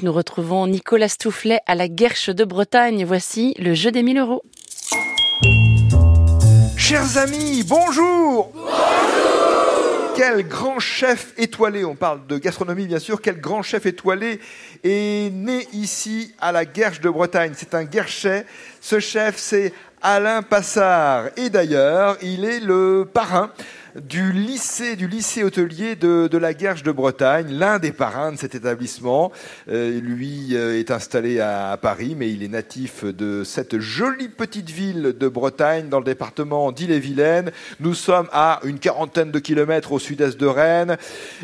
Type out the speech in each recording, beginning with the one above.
Nous retrouvons Nicolas Stoufflet à la Guerche de Bretagne. Voici le jeu des 1000 euros. Chers amis, bonjour Bonjour Quel grand chef étoilé, on parle de gastronomie bien sûr, quel grand chef étoilé est né ici à la Guerche de Bretagne. C'est un guerchet. Ce chef, c'est Alain Passard. Et d'ailleurs, il est le parrain du lycée, du lycée hôtelier de, la Guerche de Bretagne, l'un des parrains de cet établissement. Euh, lui euh, est installé à, Paris, mais il est natif de cette jolie petite ville de Bretagne, dans le département d'Ille-et-Vilaine. Nous sommes à une quarantaine de kilomètres au sud-est de Rennes,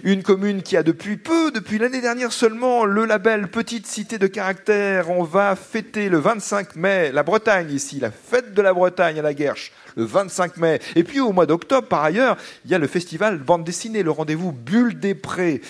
une commune qui a depuis peu, depuis l'année dernière seulement, le label Petite Cité de Caractère. On va fêter le 25 mai la Bretagne ici, la fête de la Bretagne à la Guerche le 25 mai. Et puis au mois d'octobre, par ailleurs, il y a le festival bande dessinée, le rendez-vous Bulle des Prés.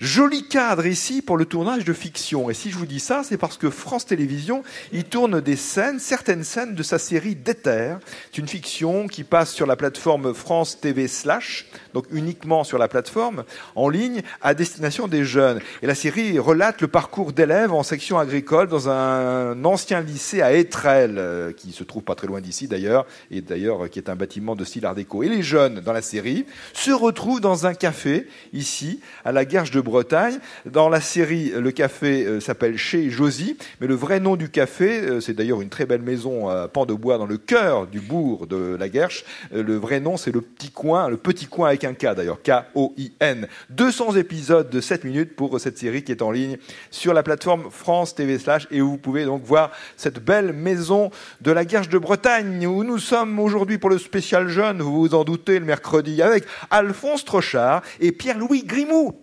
Joli cadre ici pour le tournage de fiction. Et si je vous dis ça, c'est parce que France Télévisions y tourne des scènes, certaines scènes de sa série Déter. C'est une fiction qui passe sur la plateforme France TV Slash, donc uniquement sur la plateforme, en ligne, à destination des jeunes. Et la série relate le parcours d'élèves en section agricole dans un ancien lycée à Étrelles, euh, qui se trouve pas très loin d'ici d'ailleurs, et d'ailleurs qui est un bâtiment de style art déco. Et les jeunes, dans la série, se retrouvent dans un café, ici, à la Guerche de Bretagne. Dans la série, le café euh, s'appelle Chez Josie, mais le vrai nom du café, euh, c'est d'ailleurs une très belle maison à pan de bois dans le cœur du bourg de la Guerche. Euh, le vrai nom, c'est le petit coin, le petit coin avec un K d'ailleurs, K-O-I-N. 200 épisodes de 7 minutes pour cette série qui est en ligne sur la plateforme France TV Slash et où vous pouvez donc voir cette belle maison de la Guerche de Bretagne où nous sommes aujourd'hui pour le spécial jeune, vous vous en doutez, le mercredi, avec Alphonse Trochard et Pierre-Louis Grimou.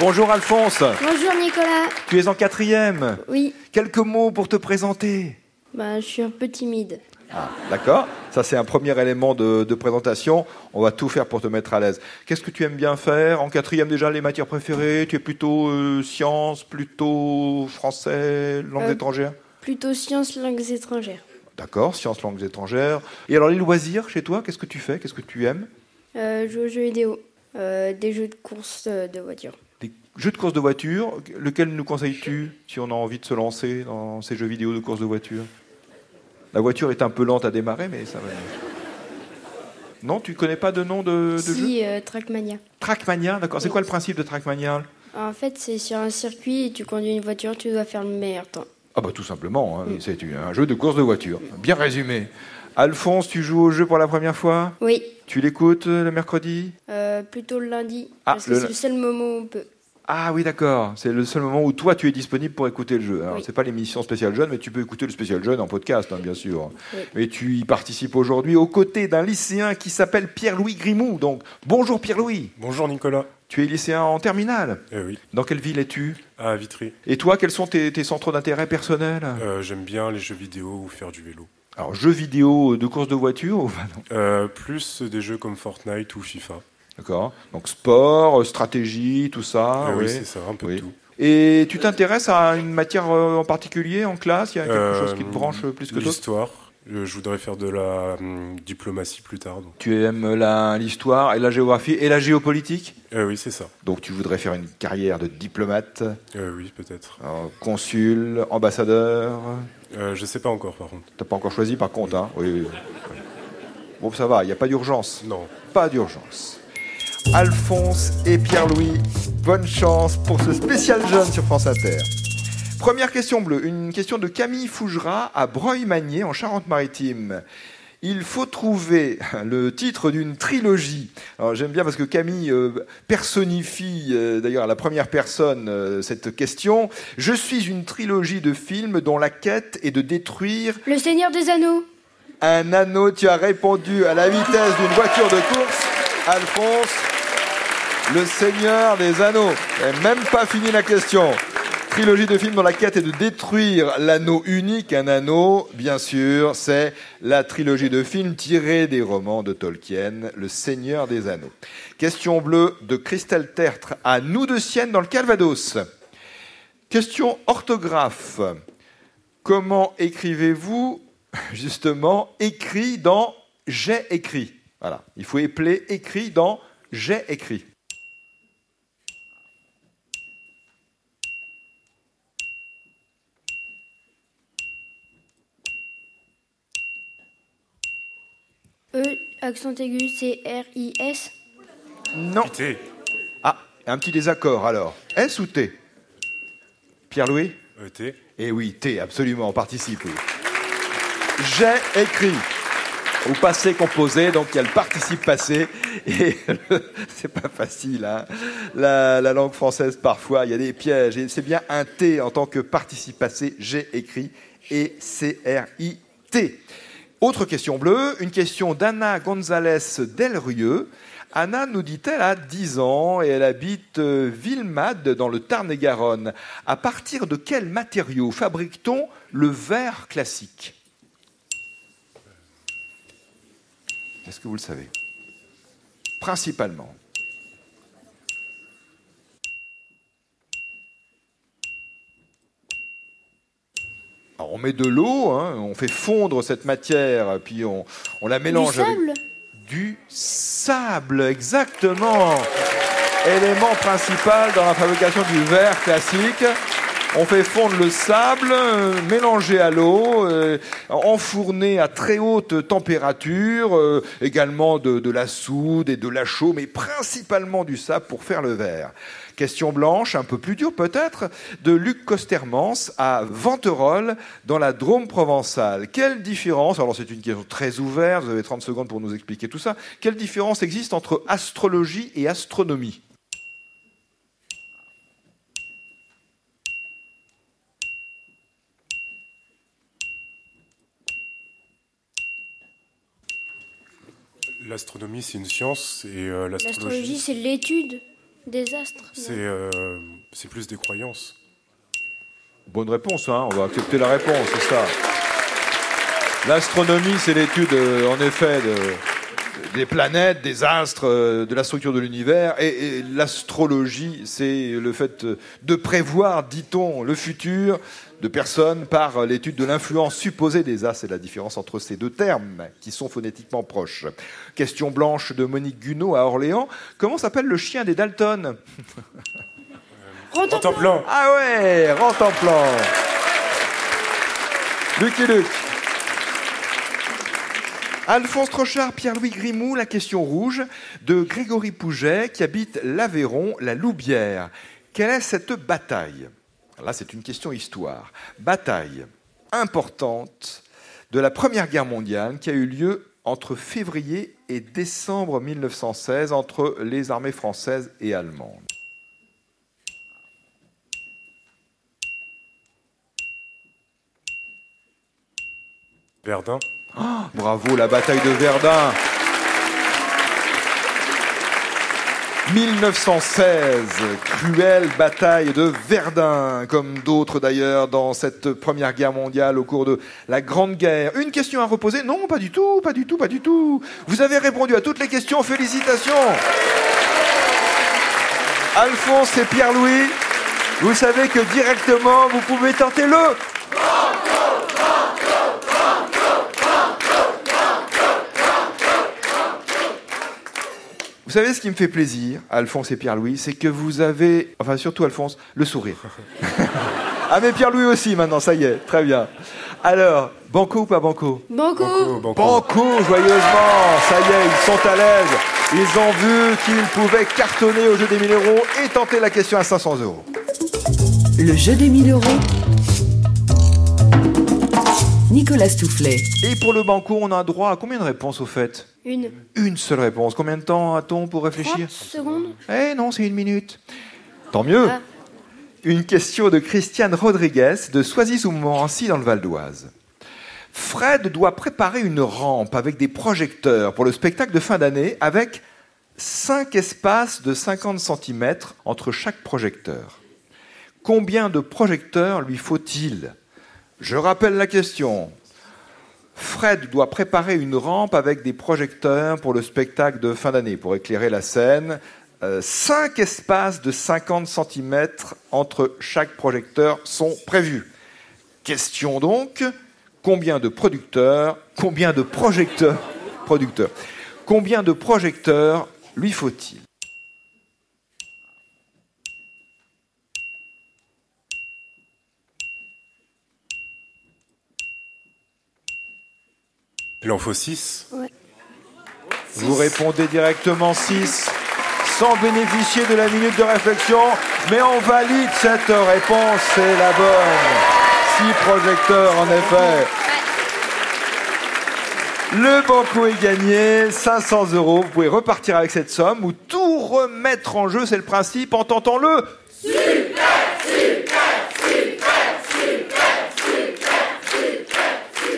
Bonjour Alphonse. Bonjour Nicolas. Tu es en quatrième. Oui. Quelques mots pour te présenter. Bah, je suis un peu timide. Ah, d'accord. Ça, c'est un premier élément de, présentation. On va tout faire pour te mettre à l'aise. Qu'est-ce que tu aimes bien faire En quatrième, déjà, les matières préférées? Tu es plutôt euh, sciences, plutôt français, langues euh, étrangères Plutôt sciences, langues étrangères. D'accord, sciences, langues étrangères. Et alors, les loisirs chez toi, qu'est-ce que tu fais Qu'est-ce que tu aimes? Euh, Jouer aux jeux vidéo. des jeux de course de voiture. Des jeux de course de voiture Lequel nous conseilles-tu si on a envie de se lancer dans ces jeux vidéo de course de voiture? La voiture est un peu lente à démarrer, mais ça va. Non, tu connais pas de nom de, de si, jeu? euh, Trackmania. Trackmania, d'accord. C'est quoi le principe de Trackmania? En fait, c'est sur un circuit tu conduis une voiture, tu dois faire le meilleur temps. Ah bah tout simplement, hein. mm. c'est un jeu de course de voiture. Bien résumé. Alphonse, tu joues au jeu pour la première fois? Oui. Tu l'écoutes euh, le mercredi? Euh, Plutôt le lundi. Ah, parce que c'est le seul moment où on peut. Ah oui, d'accord. C'est le seul moment où toi, tu es disponible pour écouter le jeu. Alors, c'est pas l'émission spéciale jeune, mais tu peux écouter le spécial jeune en podcast, hein, bien sûr. Et tu y participes aujourd'hui aux côtés d'un lycéen qui s'appelle Pierre-Louis Grimou. Donc, bonjour Pierre-Louis. Bonjour Nicolas. Tu es lycéen en terminale eh oui. Dans quelle ville es-tu? À Vitry. Et toi, quels sont tes, centres d'intérêt personnels? Euh, J'aime bien les jeux vidéo ou faire du vélo. Alors, jeux vidéo de course de voiture ou euh, Plus des jeux comme Fortnite ou FIFA. D'accord. Donc sport, euh, stratégie, tout ça. Eh oui, c'est ça, un peu tout. Et tu t'intéresses à une matière euh, en particulier en classe? Il y a quelque chose qui te branche plus que d'autres? L'histoire. Je, voudrais faire de la hum, diplomatie plus tard. Tu aimes l'histoire et la géographie et la géopolitique? Euh, Oui, c'est ça. Donc tu voudrais faire une carrière de diplomate? Oui, peut-être. consul, ambassadeur? Je ne sais pas encore, par contre. T'as pas encore choisi, par contre, hein? Oui, oui. Bon, ça va, il n'y a pas d'urgence. Non. Pas d'urgence. Alphonse et Pierre-Louis. Bonne chance pour ce spécial jeune sur France Inter. Première question bleue, une question de Camille Fougerat à Breuil-Magné en Charente-Maritime. Il faut trouver le titre d'une trilogie. Alors j'aime bien parce que Camille euh, personnifie euh, d'ailleurs à la première personne euh, cette question. Je suis une trilogie de films dont la quête est de détruire Le Seigneur des Anneaux. Un anneau, tu as répondu à la vitesse d'une voiture de course. Alphonse, le Seigneur des Anneaux. Même pas fini la question. Trilogie de films dont la quête est de détruire l'anneau unique. Un anneau, bien sûr, c'est la trilogie de films tirée des romans de Tolkien, Le Seigneur des Anneaux. Question bleue de Christelle Tertre à Nous de Sienne dans le Calvados. Question orthographe. Comment écrivez-vous justement écrit dans j'ai écrit? Voilà, il faut épeler écrit dans j'ai écrit. Accent aigu, c'est R-I-S. Non. T. Ah, un petit désaccord alors. S ou T? Pierre-Louis? E, T. Eh oui, T, absolument, on participe. oui. J'ai écrit au passé composé, donc il y a le participe passé, et c'est pas facile, hein. la, la langue française parfois, il y a des pièges, et c'est bien un T en tant que participe passé, j'ai écrit, et C-R-I-T. Autre question bleue, une question d'Anna González Delrieux. Anna nous dit-elle a 10 ans et elle habite euh, Villemade dans le Tarn-et-Garonne. À partir de quel matériau fabrique-t-on le verre classique? Est-ce que vous le savez? Principalement. Alors, on met de l'eau, hein, on fait fondre cette matière, puis on, on la Du mélange avec sable du sable, exactement. Élément principal dans la fabrication du verre classique. On fait fondre le sable, euh, mélangé à l'eau, euh, enfourné à très haute température, euh, également de, de la soude et de la chaux, mais principalement du sable pour faire le verre. Question blanche, un peu plus dure peut-être, de Luc Costermans à Venterolles, dans la Drôme provençale. Quelle différence, alors c'est une question très ouverte, vous avez 30 secondes pour nous expliquer tout ça, quelle différence existe entre astrologie et astronomie? L'astronomie, c'est une science et euh, L'astrologie, c'est l'étude des astres. c'est euh, c'est plus des croyances. Bonne réponse, hein, on va accepter la réponse, c'est ça. L'astronomie, c'est l'étude, euh, en effet, de- des planètes, des astres, euh, de la structure de l'univers. Et, et l'astrologie, c'est le fait euh, de prévoir, dit-on, le futur de personnes par euh, l'étude de l'influence supposée des astres. C'est la différence entre ces deux termes, qui sont phonétiquement proches. Question blanche de Monique Gunaud à Orléans. Comment s'appelle le chien des Dalton Rentre en En plan, Ah ouais, rentre en plan. Lucky Luc. Alphonse Trochard, Pierre-Louis Grimou, la question rouge de Grégory Pouget qui habite l'Aveyron, la Loubière. Quelle est cette bataille? Là, c'est une question histoire. Bataille importante de la Première Guerre mondiale qui a eu lieu entre février et décembre 1916 entre les armées françaises et allemandes. Verdun. Bravo, la bataille de Verdun. 1916, cruelle bataille de Verdun, comme d'autres d'ailleurs dans cette première guerre mondiale au cours de la Grande Guerre. Une question à reposer? Non, pas du tout, pas du tout, pas du tout. Vous avez répondu à toutes les questions, félicitations. Alphonse et Pierre-Louis, vous savez que directement, vous pouvez tenter le savez ce qui me fait plaisir, Alphonse et Pierre-Louis, c'est que vous avez, enfin surtout Alphonse, le sourire. ah mais Pierre-Louis aussi maintenant, ça y est, très bien. Alors, banco ou pas banco? Banco. Banco, banco. Banco, joyeusement, ça y est, ils sont à l'aise. Ils ont vu qu'ils pouvaient cartonner au jeu des 1000 euros et tenter la question à 500 euros. Le jeu des 1000 euros. Nicolas Toufflet. Et pour le banco, on a droit à combien de réponses au fait? Une. Une seule réponse. Combien de temps a-t-on pour 30 réfléchir secondes. Eh non, c'est une minute. Tant mieux. Ah. Une question de Christiane Rodriguez de Soisy-sous-Montmorency dans le Val d'Oise. Fred doit préparer une rampe avec des projecteurs pour le spectacle de fin d'année avec cinq espaces de 50 cm entre chaque projecteur. Combien de projecteurs lui faut-il? Je rappelle la question. Fred doit préparer une rampe avec des projecteurs pour le spectacle de fin d'année, pour éclairer la scène. Euh, cinq espaces de 50 cm entre chaque projecteur sont prévus. Question donc, combien de producteurs, combien de projecteurs, producteurs, combien de projecteurs lui faut-il? Il en faut 6. Ouais. Vous répondez directement 6 sans bénéficier de la minute de réflexion, mais on valide cette réponse, c'est la bonne. 6 projecteurs en effet. Le banco est gagné, 500 euros. Vous pouvez repartir avec cette somme ou tout remettre en jeu, c'est le principe, en tentant le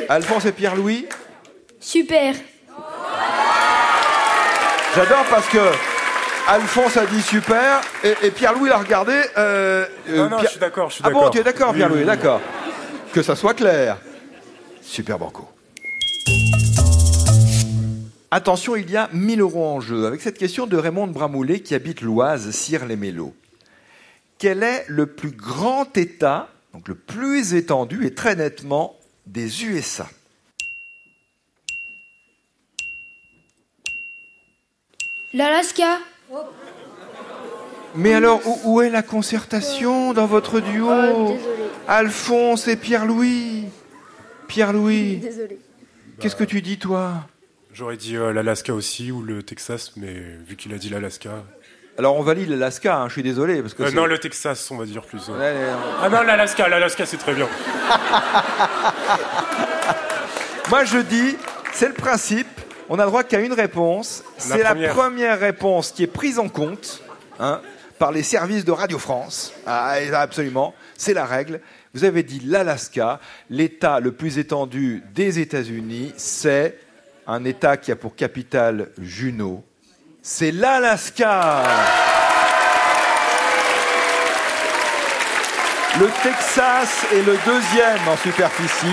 Alphonse et Pierre-Louis Super. J'adore parce que Alphonse a dit super et, et Pierre-Louis l'a regardé. euh, euh, Non, non, Pierre- je suis d'accord, je suis Ah bon, d'accord. tu es d'accord, Oui, Pierre-Louis, oui, oui. d'accord. Que ça soit clair. Super banco. Attention, il y a 1000 euros en jeu avec cette question de Raymond Bramoulet qui habite l'Oise, Cire-les-Mélos. Quel est le plus grand État, donc le plus étendu et très nettement des USA L'Alaska. Mais alors, où, où est la concertation dans votre duo Oh. Alphonse et Pierre-Louis Pierre-Louis, Désolé. qu'est-ce que tu dis, toi? J'aurais dit euh, l'Alaska aussi ou le Texas, mais vu qu'il a dit l'Alaska. Alors, on valide l'Alaska, hein, je suis désolé. Parce que Euh, non, le Texas, on va dire plus. ouais. Ouais, ouais, ouais. Ah non, l'Alaska, l'Alaska, c'est très bien. Moi, je dis, c'est le principe. On a droit qu'à une réponse. C'est la première. réponse qui est prise en compte hein, par les services de Radio France. Ah, absolument, c'est la règle. Vous avez dit l'Alaska, l'État le plus étendu des États-Unis, c'est un État qui a pour capitale Juneau. C'est l'Alaska. Le Texas est le deuxième en superficie.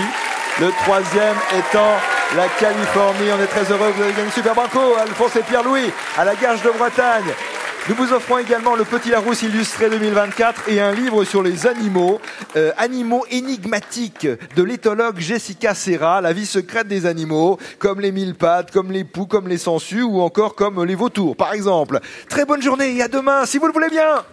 Le troisième étant la Californie. On est très heureux vous avez gagné Super Banco, Alphonse et Pierre-Louis, à la Gage de Bretagne. Nous vous offrons également le Petit Larousse illustré 2024 et un livre sur les animaux, euh, animaux énigmatiques de l'éthologue Jessica Serra, la vie secrète des animaux, comme les mille pattes, comme les poux, comme les sangsues ou encore comme les vautours, par exemple. Très bonne journée et à demain, si vous le voulez bien.